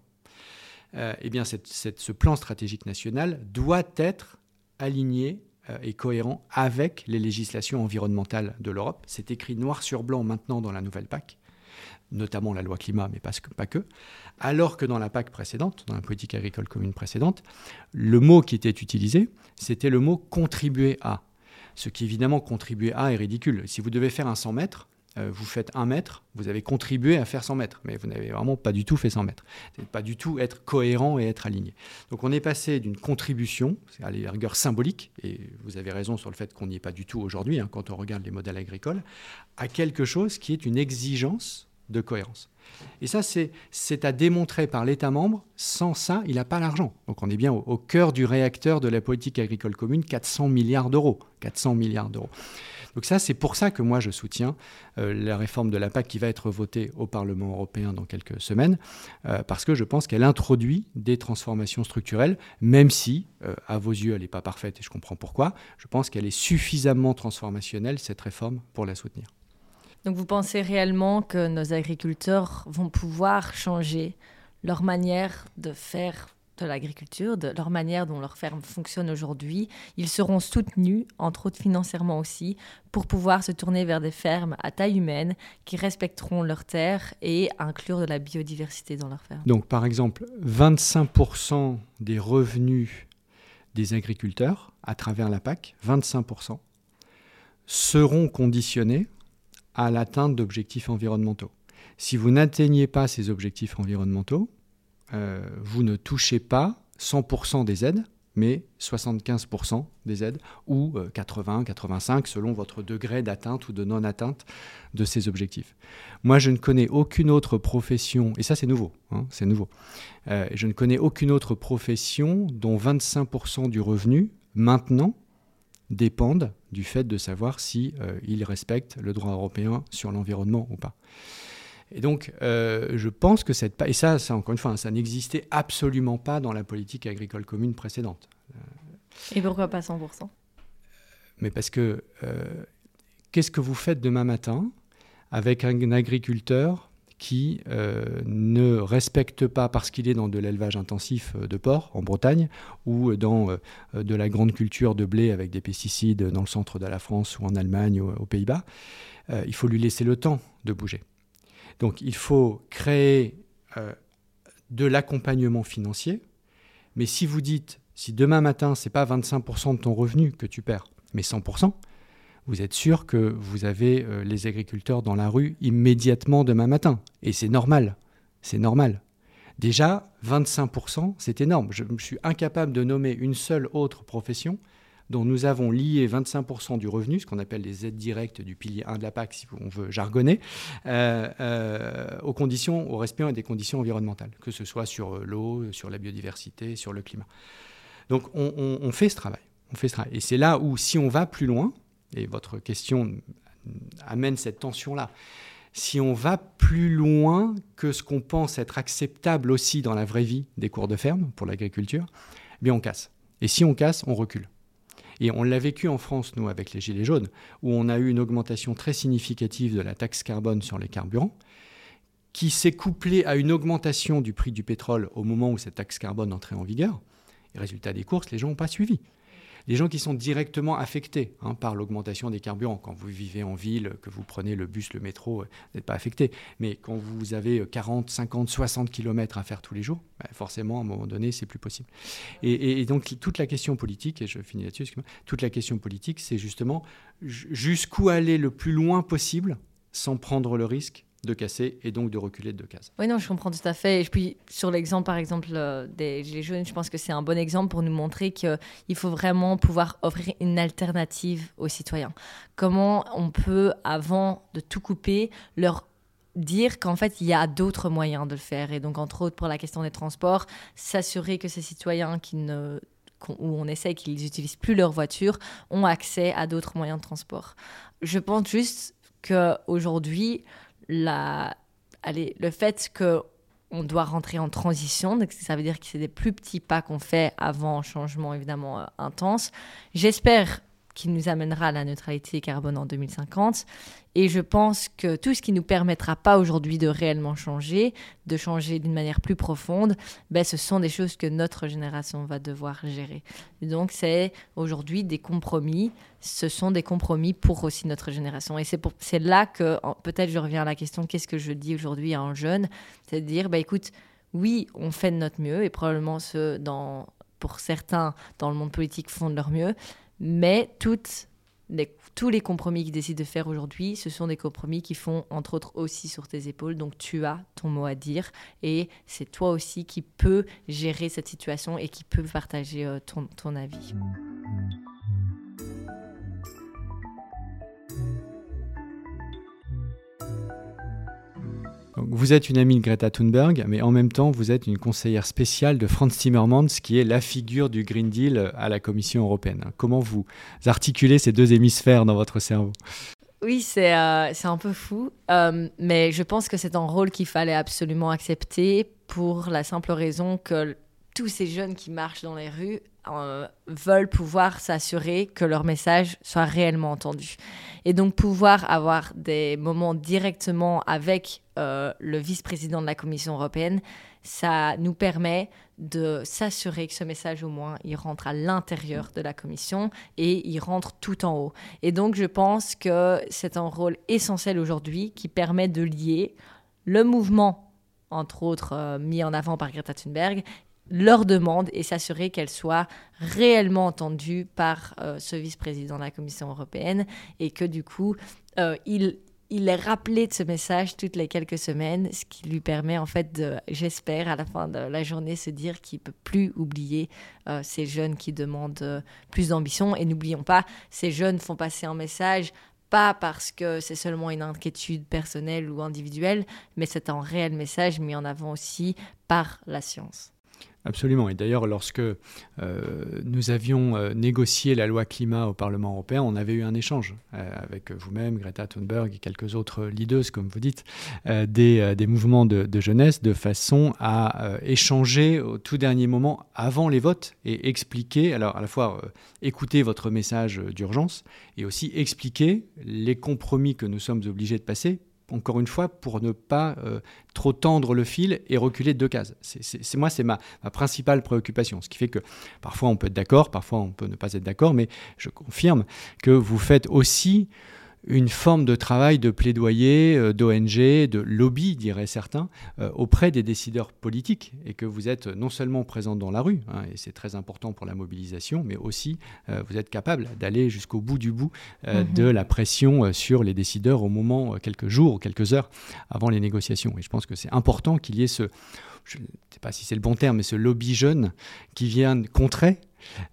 Euh, eh bien, ce plan stratégique national doit être aligné est cohérent avec les législations environnementales de l'Europe. C'est écrit noir sur blanc maintenant dans la nouvelle PAC, notamment la loi climat, mais pas que. Alors que dans la PAC précédente, dans la politique agricole commune précédente, le mot qui était utilisé, c'était le mot contribuer à. Ce qui évidemment contribuer à est ridicule. Si vous devez faire un 100 mètres, euh, vous faites un mètre, vous avez contribué à faire 100 mètres, mais vous n'avez vraiment pas du tout fait 100 mètres. Pas du tout être cohérent et être aligné. Donc on est passé d'une contribution, c'est à la rigueur symbolique, et vous avez raison sur le fait qu'on n'y est pas du tout aujourd'hui hein, quand on regarde les modèles agricoles, à quelque chose qui est une exigence de cohérence. Et ça, c'est à démontrer par l'État membre. Sans ça, il n'a pas l'argent. Donc on est bien au, au, cœur du réacteur de la politique agricole commune, 400 milliards d'euros. 400 milliards d'euros. Donc ça, c'est pour ça que moi, je soutiens euh, la réforme de la PAC qui va être votée au Parlement européen dans quelques semaines, euh, parce que je pense qu'elle introduit des transformations structurelles, même si, euh, à vos yeux, elle n'est pas parfaite, et je comprends pourquoi, je pense qu'elle est suffisamment transformationnelle, cette réforme, pour la soutenir. Donc vous pensez réellement que nos agriculteurs vont pouvoir changer leur manière de faire de l'agriculture, de leur manière dont leur ferme fonctionne aujourd'hui. Ils seront soutenus, entre autres financièrement aussi, pour pouvoir se tourner vers des fermes à taille humaine qui respecteront leurs terres et inclure de la biodiversité dans leurs fermes. Donc par exemple, 25% des revenus des agriculteurs à travers la PAC, 25%, seront conditionnés à l'atteinte d'objectifs environnementaux. Si vous n'atteignez pas ces objectifs environnementaux, euh, vous ne touchez pas 100% des aides, mais 75% des aides, ou 80, euh, 85, selon votre degré d'atteinte ou de non-atteinte de ces objectifs. Moi, je ne connais aucune autre profession, et ça c'est nouveau, hein, c'est nouveau, euh, je ne connais aucune autre profession dont 25% du revenu, maintenant, dépendent du fait de savoir si respectent le droit européen sur l'environnement ou pas. Et donc, euh, je pense que cette... Et ça, ça, encore une fois, ça n'existait absolument pas dans la politique agricole commune précédente. Euh, Et pourquoi pas 100% Mais parce que euh, qu'est-ce que vous faites demain matin avec un agriculteur qui ne respecte pas, parce qu'il est dans de l'élevage intensif de porc en Bretagne, ou dans de la grande culture de blé avec des pesticides dans le centre de la France ou en Allemagne ou aux Pays-Bas, il faut lui laisser le temps de bouger. Donc il faut créer euh, de l'accompagnement financier, mais si vous dites, si demain matin, ce n'est pas 25% de ton revenu que tu perds, mais 100%, vous êtes sûr que vous avez euh, les agriculteurs dans la rue immédiatement demain matin. Et c'est normal. C'est normal. Déjà, 25%, c'est énorme. Je suis incapable de nommer une seule autre profession dont nous avons lié 25% du revenu, ce qu'on appelle les aides directes du pilier 1 de la PAC, si on veut jargonner, euh, euh, aux conditions, au respect des conditions environnementales, que ce soit sur l'eau, sur la biodiversité, sur le climat. Donc on, fait ce travail. On fait ce travail. Et c'est là où, si on va plus loin, et votre question amène cette tension-là, si on va plus loin que ce qu'on pense être acceptable aussi dans la vraie vie des cours de ferme pour l'agriculture, eh bien on casse. Et si on casse, on recule. Et on l'a vécu en France, nous, avec les Gilets jaunes, où on a eu une augmentation très significative de la taxe carbone sur les carburants, qui s'est couplée à une augmentation du prix du pétrole au moment où cette taxe carbone entrait en vigueur. Et résultat des courses, les gens n'ont pas suivi. Les gens qui sont directement affectés hein, par l'augmentation des carburants. Quand vous vivez en ville, que vous prenez le bus, le métro, euh, vous n'êtes pas affecté. Mais quand vous avez 40, 50, 60 km à faire tous les jours, bah, forcément, à un moment donné, c'est plus possible. Et, donc, toute la question politique, et je finis là-dessus, toute la question politique, c'est justement jusqu'où aller le plus loin possible sans prendre le risque de casser et donc de reculer de deux cases. Oui, non, je comprends tout à fait. Et puis, sur l'exemple, par exemple, euh, des Gilets jaunes, je pense que c'est un bon exemple pour nous montrer qu'il faut vraiment pouvoir offrir une alternative aux citoyens. Comment on peut, avant de tout couper, leur dire qu'en fait, il y a d'autres moyens de le faire? Et donc, entre autres, pour la question des transports, s'assurer que ces citoyens qui ne où on essaie qu'ils n'utilisent plus leur voiture, ont accès à d'autres moyens de transport. Je pense juste qu'aujourd'hui, le fait que on doit rentrer en transition, donc ça veut dire que c'est des plus petits pas qu'on fait avant un changement évidemment euh, intense. J'espère qui nous amènera à la neutralité carbone en 2050. Et je pense que tout ce qui ne nous permettra pas aujourd'hui de réellement changer, de changer d'une manière plus profonde, ben, ce sont des choses que notre génération va devoir gérer. donc c'est aujourd'hui des compromis, ce sont des compromis pour aussi notre génération. Et c'est là que peut-être je reviens à la question, qu'est-ce que je dis aujourd'hui à un jeune? C'est de dire, bah, écoute, oui, on fait de notre mieux, et probablement ceux dans, pour certains dans le monde politique font de leur mieux, mais toutes tous les compromis qu'ils décident de faire aujourd'hui, ce sont des compromis qui font, entre autres, aussi sur tes épaules. Donc tu as ton mot à dire et c'est toi aussi qui peux gérer cette situation et qui peut partager euh, ton, ton avis. Vous êtes une amie de Greta Thunberg, mais en même temps, vous êtes une conseillère spéciale de Franz Timmermans, qui est la figure du Green Deal à la Commission européenne. Comment vous articulez ces deux hémisphères dans votre cerveau? Oui, c'est euh, un peu fou, euh, mais je pense que c'est un rôle qu'il fallait absolument accepter pour la simple raison que tous ces jeunes qui marchent dans les rues euh, veulent pouvoir s'assurer que leur message soit réellement entendu. Et donc pouvoir avoir des moments directement avec euh, le vice-président de la Commission européenne, ça nous permet de s'assurer que ce message au moins, il rentre à l'intérieur de la Commission et il rentre tout en haut. Et donc je pense que c'est un rôle essentiel aujourd'hui qui permet de lier le mouvement entre autres euh, mis en avant par Greta Thunberg, leur demande et s'assurer qu'elle soit réellement entendue par euh, ce vice-président de la Commission européenne et que du coup, euh, il, il est rappelé de ce message toutes les quelques semaines, ce qui lui permet en fait de, j'espère, à la fin de la journée, se dire qu'il peut plus oublier euh, ces jeunes qui demandent plus d'ambition. Et n'oublions pas, ces jeunes font passer un message pas parce que c'est seulement une inquiétude personnelle ou individuelle, mais c'est un réel message mis en avant aussi par la science. Absolument. Et d'ailleurs, lorsque euh, nous avions euh, négocié la loi climat au Parlement européen, on avait eu un échange euh, avec vous-même, Greta Thunberg et quelques autres leaders, comme vous dites, des, mouvements de, jeunesse, de façon à échanger au tout dernier moment, avant les votes, et expliquer, alors à la fois écouter votre message d'urgence, et aussi expliquer les compromis que nous sommes obligés de passer encore une fois, pour ne pas euh, trop tendre le fil et reculer de deux cases. C'est moi, c'est ma, principale préoccupation. Ce qui fait que parfois on peut être d'accord, parfois on peut ne pas être d'accord, mais je confirme que vous faites aussi une forme de travail de plaidoyer, euh, d'ONG, de lobby, diraient certains, euh, auprès des décideurs politiques, et que vous êtes non seulement présent dans la rue, hein, et c'est très important pour la mobilisation, mais aussi euh, vous êtes capable d'aller jusqu'au bout du bout mhm. de la pression sur les décideurs au moment, quelques jours ou quelques heures avant les négociations. Et je pense que c'est important qu'il y ait ce, je ne sais pas si c'est le bon terme, mais ce lobby jeune qui vient contrer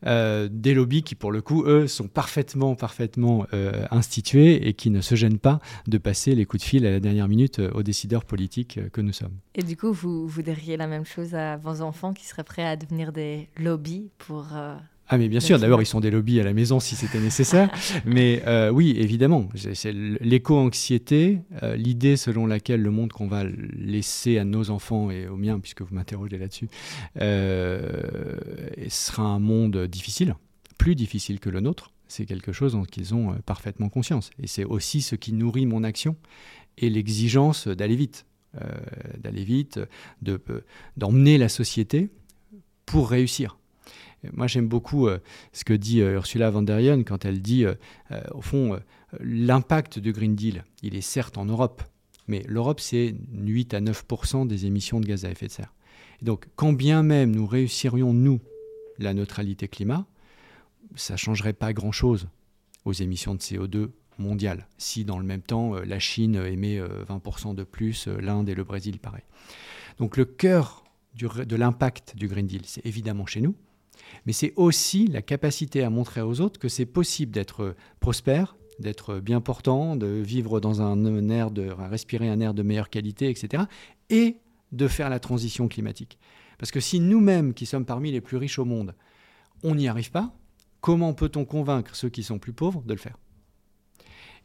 euh, des lobbies qui, pour le coup, eux, sont parfaitement, parfaitement euh, institués et qui ne se gênent pas de passer les coups de fil à la dernière minute euh, aux décideurs politiques que nous sommes. Et du coup, vous voudriez la même chose à vos enfants qui seraient prêts à devenir des lobbies pour ah mais bien sûr, d'abord ils sont des lobbies à la maison si c'était nécessaire, mais euh, oui évidemment, c'est l'éco-anxiété, euh, l'idée selon laquelle le monde qu'on va laisser à nos enfants et aux miens, puisque vous m'interrogez là-dessus, euh, sera un monde difficile, plus difficile que le nôtre, c'est quelque chose dont ils ont parfaitement conscience, et c'est aussi ce qui nourrit mon action et l'exigence d'aller vite, d'aller vite, d'emmener la société pour réussir. Moi, j'aime beaucoup ce que dit Ursula von der Leyen quand elle dit, au fond, l'impact du Green Deal, il est certes en Europe, mais l'Europe, c'est 8 à 9 des émissions de gaz à effet de serre. donc, quand bien même nous réussirions, nous, la neutralité climat, ça ne changerait pas grand-chose aux émissions de CO2 mondiales. Si dans le même temps, euh, la Chine émet 20% euh, de plus, euh, l'Inde et le Brésil, pareil. Donc le cœur de l'impact du Green Deal, c'est évidemment chez nous, mais c'est aussi la capacité à montrer aux autres que c'est possible d'être prospère, d'être bien portant, de vivre dans un air de respirer un air de meilleure qualité, etc. Et de faire la transition climatique. Parce que si nous-mêmes, qui sommes parmi les plus riches au monde, on n'y arrive pas, comment peut-on convaincre ceux qui sont plus pauvres de le faire?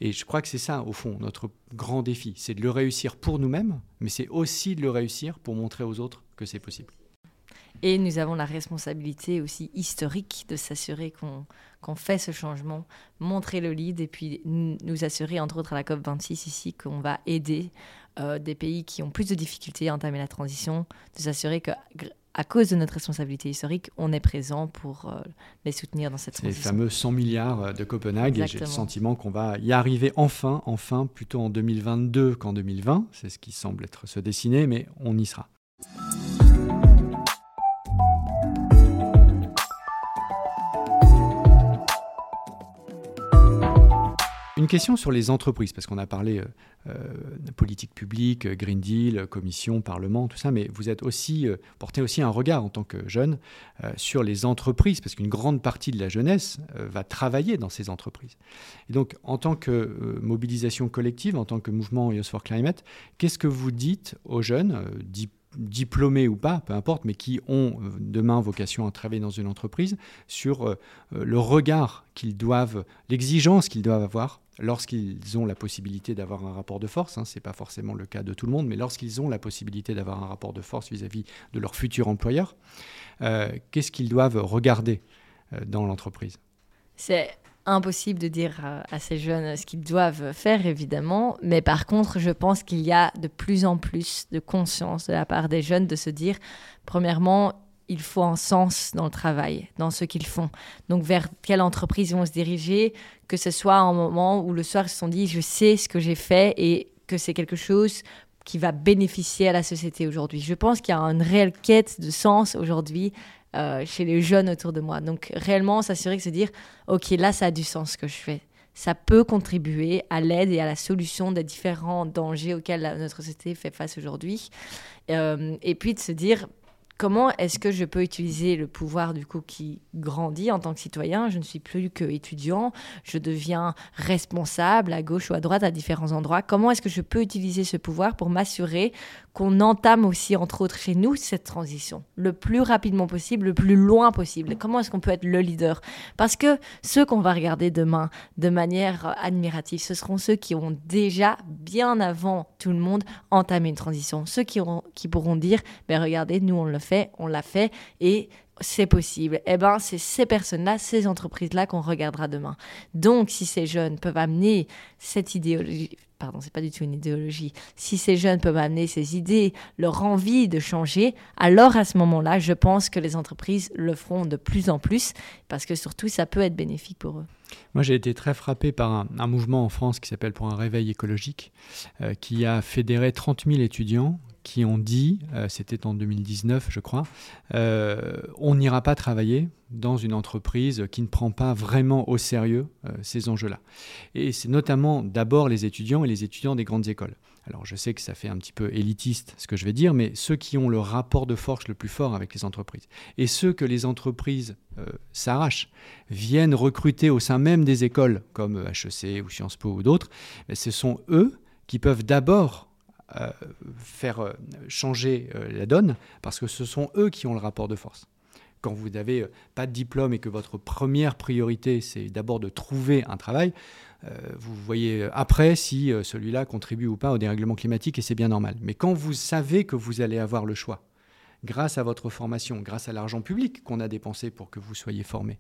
Et je crois que c'est ça, au fond, notre grand défi. C'est de le réussir pour nous-mêmes, mais c'est aussi de le réussir pour montrer aux autres que c'est possible. Et nous avons la responsabilité aussi historique de s'assurer qu'on fait ce changement, montrer le lead et puis nous assurer, entre autres à la COP26 ici, qu'on va aider euh, des pays qui ont plus de difficultés à entamer la transition, de s'assurer que à cause de notre responsabilité historique, on est présent pour euh, les soutenir dans cette transition. Les fameux 100 milliards euh, de Copenhague, et j'ai le sentiment qu'on va y arriver enfin, enfin, plutôt en 2022 qu'en 2020. C'est ce qui semble être se dessiner, mais on y sera. Une question sur les entreprises, parce qu'on a parlé euh, euh, politique publique, Green Deal, Commission, Parlement, tout ça, mais vous êtes aussi, euh, portez aussi un regard en tant que jeune sur les entreprises, parce qu'une grande partie de la jeunesse va travailler dans ces entreprises. Et donc, en tant que mobilisation collective, en tant que mouvement Youth for Climate, qu'est-ce que vous dites aux jeunes, diplômés ou pas, peu importe, mais qui ont euh, demain vocation à travailler dans une entreprise, sur euh, euh, le regard qu'ils doivent, l'exigence qu'ils doivent avoir lorsqu'ils ont la possibilité d'avoir un rapport de force, hein, ce n'est pas forcément le cas de tout le monde, mais lorsqu'ils ont la possibilité d'avoir un rapport de force vis-à-vis de leur futur employeur, qu'est-ce qu'ils doivent regarder dans l'entreprise? C'est impossible de dire à, ces jeunes ce qu'ils doivent faire, évidemment. Mais par contre, je pense qu'il y a de plus en plus de conscience de la part des jeunes de se dire, premièrement, il faut un sens dans le travail, dans ce qu'ils font. Donc vers quelle entreprise ils vont se diriger, que ce soit un moment où le soir ils se sont dit, je sais ce que j'ai fait et que c'est quelque chose qui va bénéficier à la société aujourd'hui. Je pense qu'il y a une réelle quête de sens aujourd'hui euh, chez les jeunes autour de moi. Donc réellement s'assurer que se dire, ok, là ça a du sens ce que je fais. Ça peut contribuer à l'aide et à la solution des différents dangers auxquels notre société fait face aujourd'hui. Euh, et puis de se dire, comment est-ce que je peux utiliser le pouvoir du coup qui grandit en tant que citoyen? Je ne suis plus que étudiant, je deviens responsable à gauche ou à droite à différents endroits. Comment est-ce que je peux utiliser ce pouvoir pour m'assurer qu'on entame aussi, entre autres chez nous, cette transition le plus rapidement possible, le plus loin possible. Comment est-ce qu'on peut être le leader? Parce que ceux qu'on va regarder demain de manière admirative, ce seront ceux qui ont déjà, bien avant tout le monde, entamé une transition. Ceux qui, pourront dire, ben regardez, nous on le fait, on l'a fait, et c'est possible. Eh ben, c'est ces personnes-là, ces entreprises-là qu'on regardera demain. Donc, si ces jeunes peuvent amener cette idéologie, pardon, c'est pas du tout une idéologie. Si ces jeunes peuvent amener ces idées, leur envie de changer, alors à ce moment-là, je pense que les entreprises le feront de plus en plus parce que surtout, ça peut être bénéfique pour eux. Moi, j'ai été très frappé par un, mouvement en France qui s'appelle Pour un réveil écologique, euh, qui a fédéré 30 000 étudiants qui ont dit, euh, c'était en 2019 je crois, euh, on n'ira pas travailler dans une entreprise qui ne prend pas vraiment au sérieux euh, ces enjeux-là. Et c'est notamment d'abord les étudiants et les étudiants des grandes écoles. Alors je sais que ça fait un petit peu élitiste ce que je vais dire, mais ceux qui ont le rapport de force le plus fort avec les entreprises et ceux que les entreprises s'arrachent, viennent recruter au sein même des écoles comme HEC ou Sciences Po ou d'autres, ce sont eux qui peuvent d'abord faire euh, changer euh, la donne, parce que ce sont eux qui ont le rapport de force. Quand vous n'avez pas de diplôme et que votre première priorité, c'est d'abord de trouver un travail, vous voyez après si celui-là contribue ou pas au dérèglement climatique, et c'est bien normal. Mais quand vous savez que vous allez avoir le choix, grâce à votre formation, grâce à l'argent public qu'on a dépensé pour que vous soyez formés,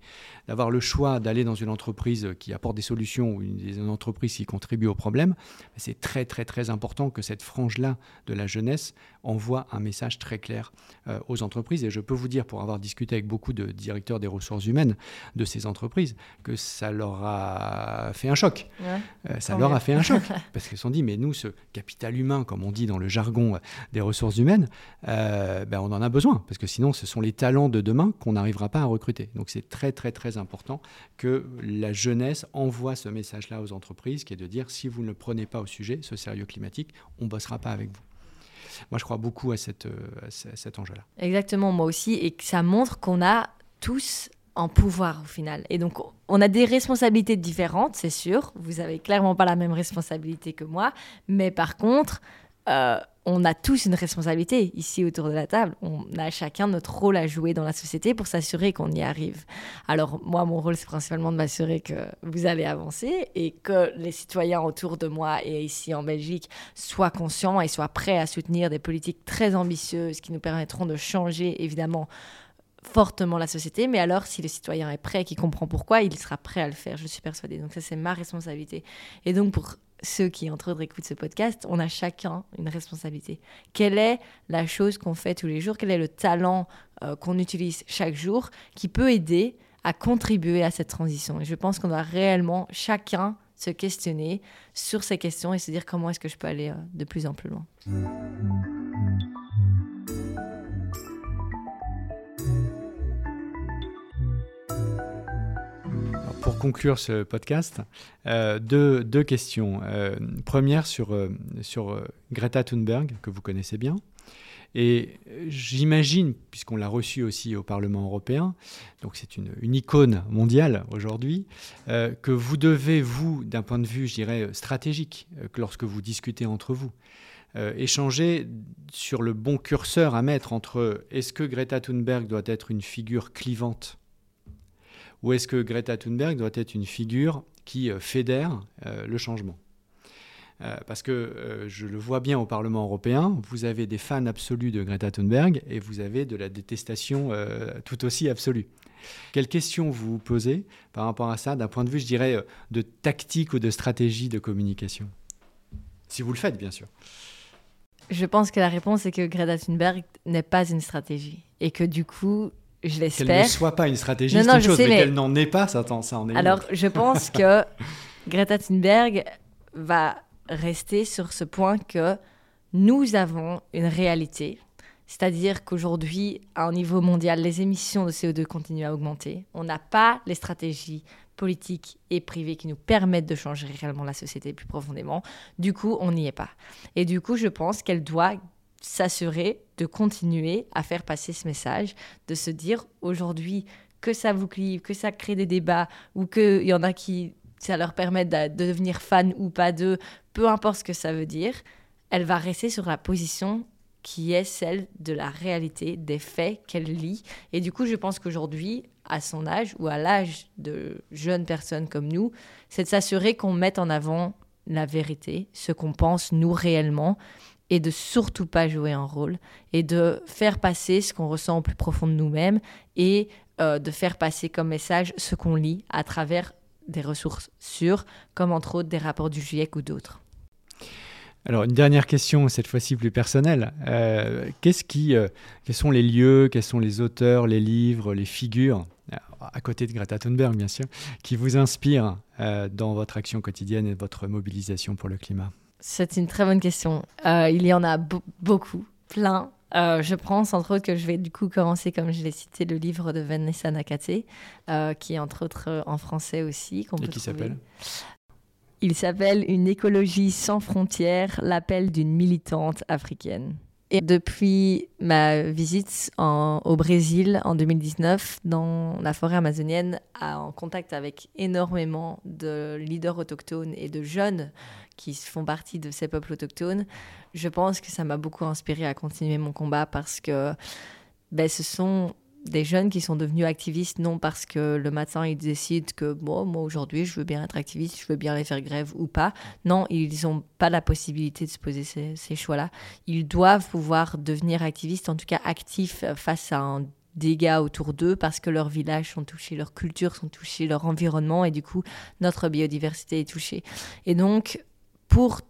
d'avoir le choix d'aller dans une entreprise qui apporte des solutions ou une, entreprise qui contribue au problème, c'est très très très important que cette frange-là de la jeunesse envoie un message très clair euh, aux entreprises. Et je peux vous dire, pour avoir discuté avec beaucoup de directeurs des ressources humaines de ces entreprises, que ça leur a fait un choc. Euh, ça leur a fait un choc. parce qu'ils se sont dit, mais nous, ce capital humain, comme on dit dans le jargon des ressources humaines, euh, ben on en a besoin. Parce que sinon, ce sont les talents de demain qu'on n'arrivera pas à recruter. Donc c'est très, très, très important que la jeunesse envoie ce message-là aux entreprises, qui est de dire, si vous ne prenez pas au sujet, ce sérieux climatique, on ne bossera pas avec vous. Moi, je crois beaucoup à, euh, cet enjeu-là. Exactement, moi aussi. Et que ça montre qu'on a tous en pouvoir au final. Et donc, on a des responsabilités différentes, c'est sûr. Vous avez clairement pas la même responsabilité que moi. Mais par contre, euh, on a tous une responsabilité ici autour de la table. On a chacun notre rôle à jouer dans la société pour s'assurer qu'on y arrive. Alors moi, mon rôle, c'est principalement de m'assurer que vous allez avancer et que les citoyens autour de moi et ici en Belgique soient conscients et soient prêts à soutenir des politiques très ambitieuses qui nous permettront de changer, évidemment, fortement la société, mais alors si le citoyen est prêt, qui comprend pourquoi, il sera prêt à le faire, je suis persuadée. Donc ça, c'est ma responsabilité. Et donc pour ceux qui, entre autres, écoutent ce podcast, on a chacun une responsabilité. Quelle est la chose qu'on fait tous les jours? Quel est le talent euh, qu'on utilise chaque jour qui peut aider à contribuer à cette transition? Et je pense qu'on doit réellement chacun se questionner sur ces questions et se dire comment est-ce que je peux aller euh, de plus en plus loin. Conclure ce podcast, euh, deux, deux, questions. Euh, première sur, euh, sur Greta Thunberg, que vous connaissez bien. Et j'imagine, puisqu'on l'a reçue aussi au Parlement européen, donc c'est une, une, icône mondiale aujourd'hui, que vous devez, vous, d'un point de vue, je dirais, stratégique, que lorsque vous discutez entre vous, échanger sur le bon curseur à mettre entre est-ce que Greta Thunberg doit être une figure clivante ou est-ce que Greta Thunberg doit être une figure qui euh, fédère euh, le changement? Euh, parce que je le vois bien au Parlement européen, vous avez des fans absolus de Greta Thunberg et vous avez de la détestation tout aussi absolue. Quelles questions vous vous posez par rapport à ça, d'un point de vue, je dirais, de tactique ou de stratégie de communication? Si vous le faites, bien sûr. Je pense que la réponse est que Greta Thunberg n'est pas une stratégie et que du coup, je l'espère. Qu'elle ne soit pas une stratégie, c'est une chose, mais, qu'elle n'en est pas, ça, ça en est Alors, je pense que Greta Thunberg va rester sur ce point que nous avons une réalité. C'est-à-dire qu'aujourd'hui, à un niveau mondial, les émissions de CO2 continuent à augmenter. On n'a pas les stratégies politiques et privées qui nous permettent de changer réellement la société plus profondément. Du coup, on n'y est pas. Et du coup, je pense qu'elle doit s'assurer de continuer à faire passer ce message, de se dire aujourd'hui que ça vous clive, que ça crée des débats ou qu'il y en a qui, ça leur permet de, devenir fan ou pas d'eux, peu importe ce que ça veut dire, elle va rester sur la position qui est celle de la réalité, des faits qu'elle lit. Et du coup, je pense qu'aujourd'hui, à son âge ou à l'âge de jeunes personnes comme nous, c'est de s'assurer qu'on mette en avant la vérité, ce qu'on pense nous réellement, et de surtout pas jouer un rôle et de faire passer ce qu'on ressent au plus profond de nous-mêmes et euh, de faire passer comme message ce qu'on lit à travers des ressources sûres, comme entre autres des rapports du GIEC ou d'autres. Alors une dernière question, cette fois-ci plus personnelle. Euh, qu'est-ce qui, euh, quels sont les lieux, quels sont les auteurs, les livres, les figures, à côté de Greta Thunberg bien sûr, qui vous inspirent dans votre action quotidienne et votre mobilisation pour le climat? C'est une très bonne question. Euh, il y en a beaucoup, plein. Euh, je pense entre autres que je vais du coup commencer, comme je l'ai cité, le livre de Vanessa Nakate, euh, qui est entre autres en français aussi. Et qui s'appelle Il s'appelle Une écologie sans frontières, l'appel d'une militante africaine. Et depuis ma visite au Brésil en 2019, dans la forêt amazonienne, en contact avec énormément de leaders autochtones et de jeunes qui font partie de ces peuples autochtones, je pense que ça m'a beaucoup inspiré à continuer mon combat parce que ben, ce sont des jeunes qui sont devenus activistes non parce que le matin ils décident que bon, moi aujourd'hui je veux bien être activiste, je veux bien aller faire grève ou pas. Non, ils n'ont pas la possibilité de se poser ces, ces choix-là. Ils doivent pouvoir devenir activistes, en tout cas actifs face à un dégâts autour d'eux parce que leurs villages sont touchés, leurs cultures sont touchées, leur environnement et du coup notre biodiversité est touchée. Et donc pour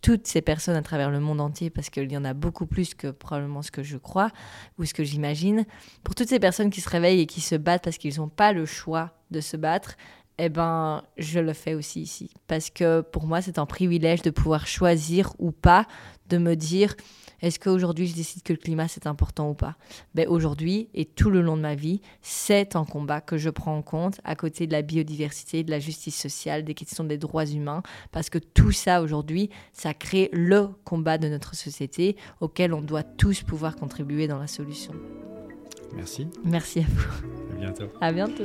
toutes ces personnes à travers le monde entier, parce qu'il y en a beaucoup plus que probablement ce que je crois ou ce que j'imagine, pour toutes ces personnes qui se réveillent et qui se battent parce qu'ils n'ont pas le choix de se battre, eh ben, je le fais aussi ici. Parce que pour moi, c'est un privilège de pouvoir choisir ou pas de me dire est-ce qu'aujourd'hui je décide que le climat c'est important ou pas? Ben, Aujourd'hui et tout le long de ma vie, c'est un combat que je prends en compte à côté de la biodiversité, de la justice sociale, des questions des droits humains, parce que tout ça aujourd'hui, ça crée le combat de notre société auquel on doit tous pouvoir contribuer dans la solution. Merci. Merci à vous. À bientôt. À bientôt.